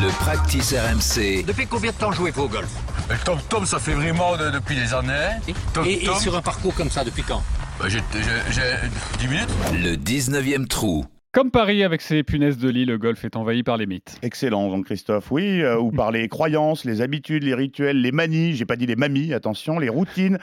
Le practice RMC. Depuis combien de temps jouez-vous au golf? Le tom-tom, ça fait vraiment de- depuis des années. Tom, et, et tom, sur un parcours comme ça, depuis quand? Bah, j'ai, j'ai- j'ai 10 minutes. Le 19e trou. Comme Paris avec ses punaises de lit, le golf est envahi par les mythes. Excellent, Jean-Christophe. Oui, euh, ou par les croyances, les habitudes, les rituels, les manies, j'ai pas dit les mamies, attention, les routines.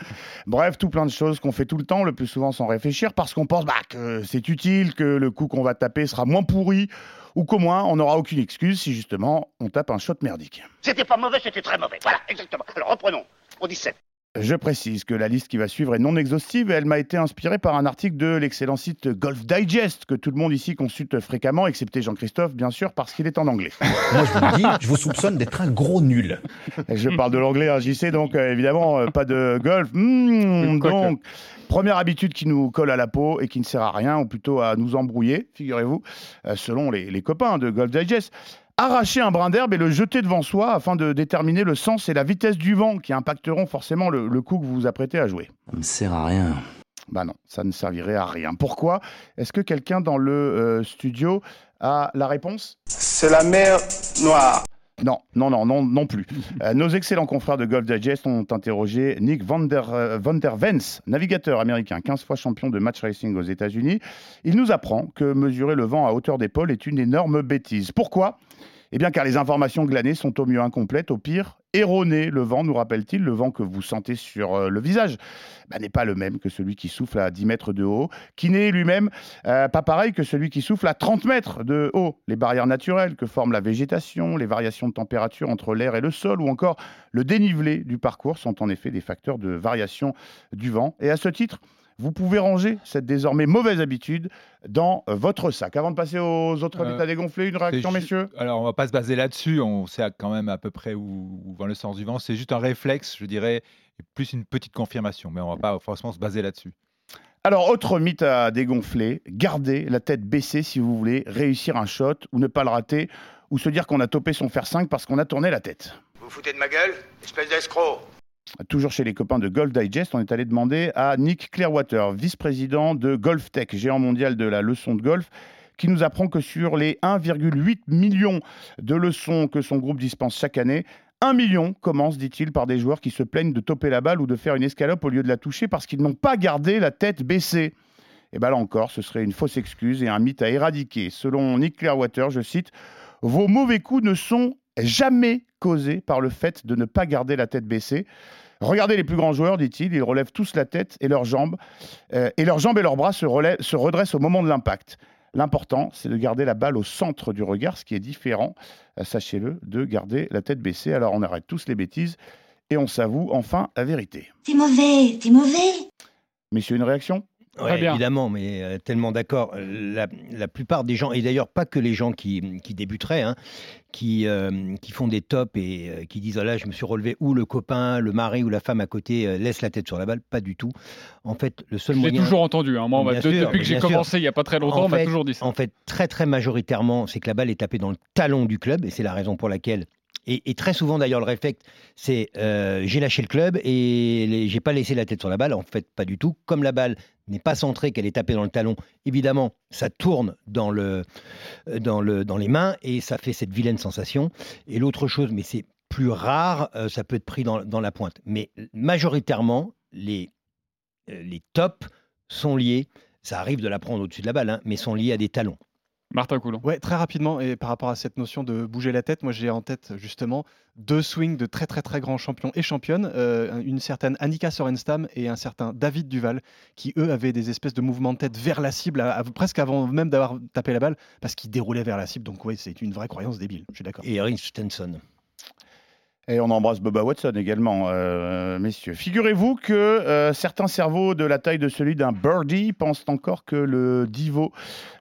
Bref, tout plein de choses qu'on fait tout le temps, le plus souvent sans réfléchir, parce qu'on pense bah, que c'est utile, que le coup qu'on va taper sera moins pourri, ou qu'au moins on n'aura aucune excuse si justement on tape un shot merdique. C'était pas mauvais, c'était très mauvais. Voilà, exactement. Alors reprenons. Au 17. Je précise que la liste qui va suivre est non exhaustive et elle m'a été inspirée par un article de l'excellent site Golf Digest que tout le monde ici consulte fréquemment, excepté Jean-Christophe, bien sûr, parce qu'il est en anglais. Moi, je vous le dis, je vous soupçonne d'être un gros nul. Je parle de l'anglais, hein, JC, donc euh, évidemment, euh, pas de golf. Hmm, donc, première habitude qui nous colle à la peau et qui ne sert à rien, ou plutôt à nous embrouiller, figurez-vous, euh, selon les, les copains de Golf Digest. Arracher un brin d'herbe et le jeter devant soi afin de déterminer le sens et la vitesse du vent qui impacteront forcément le, le coup que vous vous apprêtez à jouer. Ça me sert à rien. Bah non, ça ne servirait à rien. Pourquoi? Est-ce que quelqu'un dans le euh, studio a la réponse? C'est la mer Noire. Non, non, non, non, non plus. Euh, nos excellents confrères de Golf Digest ont interrogé Nick Van der, euh, Van der Vens, navigateur américain, 15 fois champion de match racing aux États-Unis. Il nous apprend que mesurer le vent à hauteur d'épaule est une énorme bêtise. Pourquoi? Eh bien, car les informations glanées sont au mieux incomplètes, au pire erronées. Le vent, nous rappelle-t-il, le vent que vous sentez sur euh, le visage, bah, n'est pas le même que celui qui souffle à 10 mètres de haut, qui n'est lui-même euh, pas pareil que celui qui souffle à 30 mètres de haut. Les barrières naturelles que forment la végétation, les variations de température entre l'air et le sol, ou encore le dénivelé du parcours sont en effet des facteurs de variation du vent. Et à ce titre, vous pouvez ranger cette désormais mauvaise habitude dans euh, votre sac. Avant de passer aux autres Euh, habitats dégonflés, une réaction, messieurs? Alors, on va pas se baser là-dessus. On sait quand même à peu près où, où va le sens du vent. C'est juste un réflexe, je dirais, et plus une petite confirmation. Mais on va pas forcément se baser là-dessus. Alors, autre mythe à dégonfler, gardez la tête baissée si vous voulez réussir un shot ou ne pas le rater, ou se dire qu'on a topé son fer 5 parce qu'on a tourné la tête. Vous vous foutez de ma gueule? Espèce d'escroc. Toujours chez les copains de Golf Digest, on est allé demander à Nick Clearwater, vice-président de Golf Tech, géant mondial de la leçon de golf, qui nous apprend que sur les 1,8 million de leçons que son groupe dispense chaque année, 1 million commence, dit-il, par des joueurs qui se plaignent de toper la balle ou de faire une escalope au lieu de la toucher parce qu'ils n'ont pas gardé la tête baissée. Et bien là encore, ce serait une fausse excuse et un mythe à éradiquer. Selon Nick Clearwater, je cite, Vos mauvais coups ne sont jamais causés par le fait de ne pas garder la tête baissée. Regardez les plus grands joueurs, dit-il, ils relèvent tous la tête et leurs jambes, euh, et leurs jambes et leurs bras se, relèvent- se redressent au moment de l'impact. L'important, c'est de garder la balle au centre du regard, ce qui est différent, euh, sachez-le, de garder la tête baissée. Alors on arrête tous les bêtises et on s'avoue enfin la vérité. T'es mauvais, t'es mauvais. Messieurs, une réaction? Ouais, évidemment, mais euh, tellement d'accord. Euh, La, la plupart des gens, et d'ailleurs pas que les gens qui, qui débuteraient, hein, qui, euh, qui font des tops et euh, qui disent ah là je me suis relevé ou le copain, le mari ou la femme à côté laisse la tête sur la balle, pas du tout. En fait, le seul moyen. toujours entendu. hein. Moi, on sûr, depuis que j'ai commencé il n'y a pas très longtemps, En on m'a toujours dit ça. En fait, très très majoritairement, c'est que la balle est tapée dans le talon du club, et c'est la raison pour laquelle. Et, très souvent d'ailleurs, le réflexe, c'est euh, j'ai lâché le club et j'ai pas laissé la tête sur la balle. En fait, pas du tout. Comme la balle n'est pas centrée, qu'elle est tapée dans le talon, évidemment, ça tourne dans, le, euh, dans, le, dans les mains et ça fait cette vilaine sensation. Et l'autre chose, mais c'est plus rare, euh, ça peut être pris dans, dans la pointe. Mais majoritairement, les, les tops sont liés. Ça arrive de la prendre au-dessus de la balle, hein, mais sont liés à des talons. Martin Coulon. Ouais, très rapidement, et par rapport à cette notion de bouger la tête, moi j'ai en tête justement deux swings de très très très grands champions et championnes, euh, une certaine Annika Sorenstam et un certain David Duval, qui eux avaient des espèces de mouvements de tête vers la cible, à- à- presque avant même d'avoir tapé la balle, parce qu'ils déroulaient vers la cible. Donc oui, c'est une vraie croyance débile, je suis d'accord. Et Eric Stenson. Et on embrasse Boba Watson également, euh, messieurs. Figurez-vous que euh, certains cerveaux de la taille de celui d'un birdie pensent encore que le divo,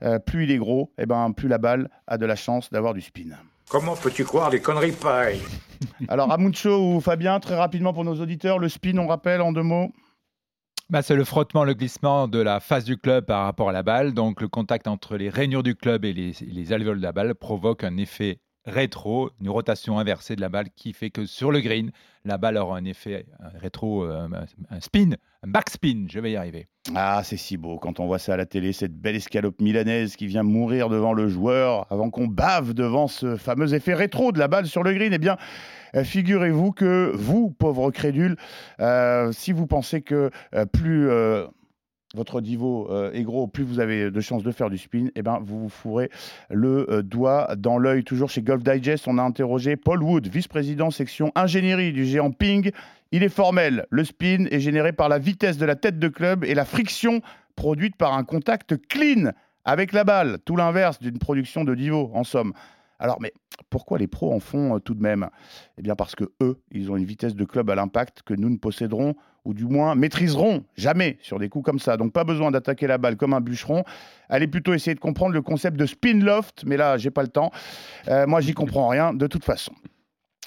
euh, plus il est gros, eh ben, plus la balle a de la chance d'avoir du spin. Comment peux-tu croire des conneries pareilles? Alors, Amuncho ou Fabien, très rapidement pour nos auditeurs, le spin, on rappelle en deux mots? Bah, c'est le frottement, le glissement de la face du club par rapport à la balle. Donc, le contact entre les rainures du club et les, les alvéoles de la balle provoque un effet rétro, une rotation inversée de la balle qui fait que sur le green, la balle aura un effet un rétro, euh, un spin, un backspin. Je vais y arriver. Ah, c'est si beau quand on voit ça à la télé, cette belle escalope milanaise qui vient mourir devant le joueur avant qu'on bave devant ce fameux effet rétro de la balle sur le green. Eh bien, euh, figurez-vous que vous, pauvres crédules, euh, si vous pensez que plus votre niveau euh, est gros, plus vous avez de chances de faire du spin, eh ben, vous vous fourrez le euh, doigt dans l'œil. Toujours chez Golf Digest, on a interrogé Paul Wood, vice-président section ingénierie du géant Ping. Il est formel, le spin est généré par la vitesse de la tête de club et la friction produite par un contact clean avec la balle, tout l'inverse d'une production de niveau, en somme. Alors, mais pourquoi les pros en font euh, tout de même? Eh bien, parce que eux, ils ont une vitesse de club à l'impact que nous ne posséderons, ou du moins maîtriserons jamais sur des coups comme ça. Donc, pas besoin d'attaquer la balle comme un bûcheron. Allez plutôt essayer de comprendre le concept de spin loft, mais là, j'ai pas le temps. Euh, moi, j'y comprends rien de toute façon.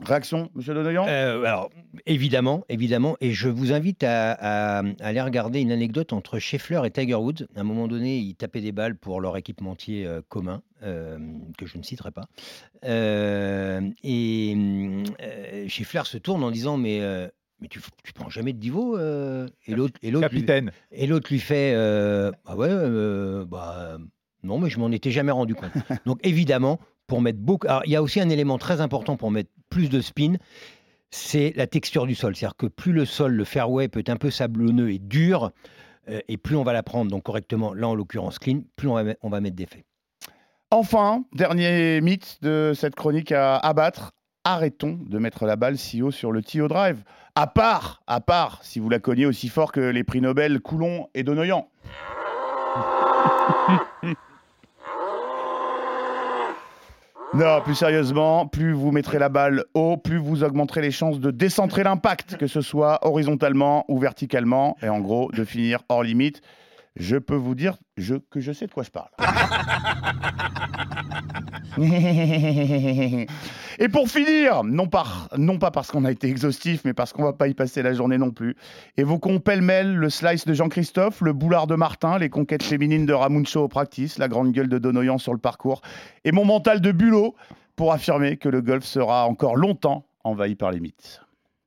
Réaction, Monsieur Donoyan? Euh, alors, évidemment, évidemment, et je vous invite à, à- à aller regarder une anecdote entre Scheffler et Tiger Woods. À un moment donné, ils tapaient des balles pour leur équipementier euh, commun, euh, que je ne citerai pas. Euh, et Scheffler se tourne en disant Mais, euh, mais tu, tu prends jamais de divo euh Et l'autre et l'autre lui- Capitaine. et l'autre lui fait euh, Ah ouais, euh, bah non, mais je m'en étais jamais rendu compte. Donc évidemment, pour mettre beaucoup. Alors, il y a aussi un élément très important pour mettre plus de spin, c'est la texture du sol. C'est-à-dire que plus le sol, le fairway peut être un peu sablonneux et dur, euh, et plus on va la prendre donc correctement, là en l'occurrence clean, plus on va, on va mettre d'effet. Enfin, dernier mythe de cette chronique à abattre. Arrêtons de mettre la balle si haut sur le tee au drive. À part, à part, si vous la cognez aussi fort que les prix Nobel Coulon et Donoyan. Non, plus sérieusement, plus vous mettrez la balle haut, plus vous augmenterez les chances de décentrer l'impact, que ce soit horizontalement ou verticalement, et en gros de finir hors limite. Je peux vous dire je- que je sais de quoi je parle. Et pour finir, non pas parce qu'on a été exhaustif, mais parce qu'on va pas y passer la journée non plus, évoquons pêle-mêle le slice de Jean-Christophe, le boulard de Martin, les conquêtes féminines de Ramuncho au practice, la grande gueule de Donoyan sur le parcours, et mon mental de bulot pour affirmer que le golf sera encore longtemps envahi par les mythes.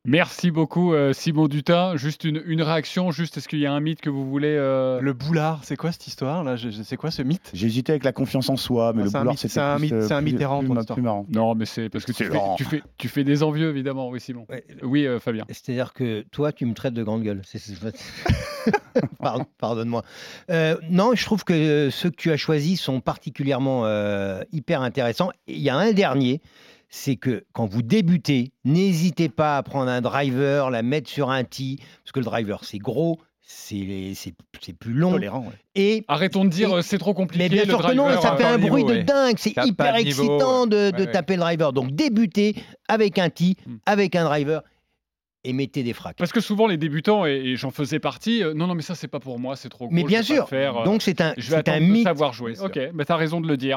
Merci beaucoup, euh, Simon Dutin. Juste une, une réaction, juste est-ce qu'il y a un mythe que vous voulez euh, Le boulard, c'est quoi cette histoire là? Je- je- C'est quoi ce mythe? J'hésitais avec la confiance en soi, mais Ah, le c'est un boulard mythe- c'est un plus, mythe- euh, c'est un plus histoire. marrant. Non, mais c'est parce que tu fais, tu, fais, tu fais des envieux, évidemment, oui, Simon. Ouais, Oui, euh, Fabien. C'est-à-dire que toi, tu me traites de grande gueule. C'est- c'est- Pardon, Pardonne-moi. Euh, non, je trouve que ceux que tu as choisis sont particulièrement euh, hyper intéressants. Il y a un dernier, c'est que quand vous débutez, n'hésitez pas à prendre un driver, la mettre sur un tee, parce que le driver, c'est gros, c'est c'est- c'est plus long. Tolérant, ouais. Et Arrêtons de dire euh, c'est trop compliqué. mais bien le sûr que non, ça euh, fait un niveau, bruit de ouais. dingue, c'est hyper niveau, excitant de, ouais. de Ouais, taper le driver. Donc débutez avec un tee, Hmm. avec un driver, et mettez des fracs. Parce que souvent, les débutants, et, et j'en faisais partie, euh, non, non, mais ça, c'est pas pour moi, c'est trop gros. Mais bien sûr, faire, euh, donc c'est un, je vais c'est un de mythe. savoir jouer. Ok, mais t'as raison de le dire.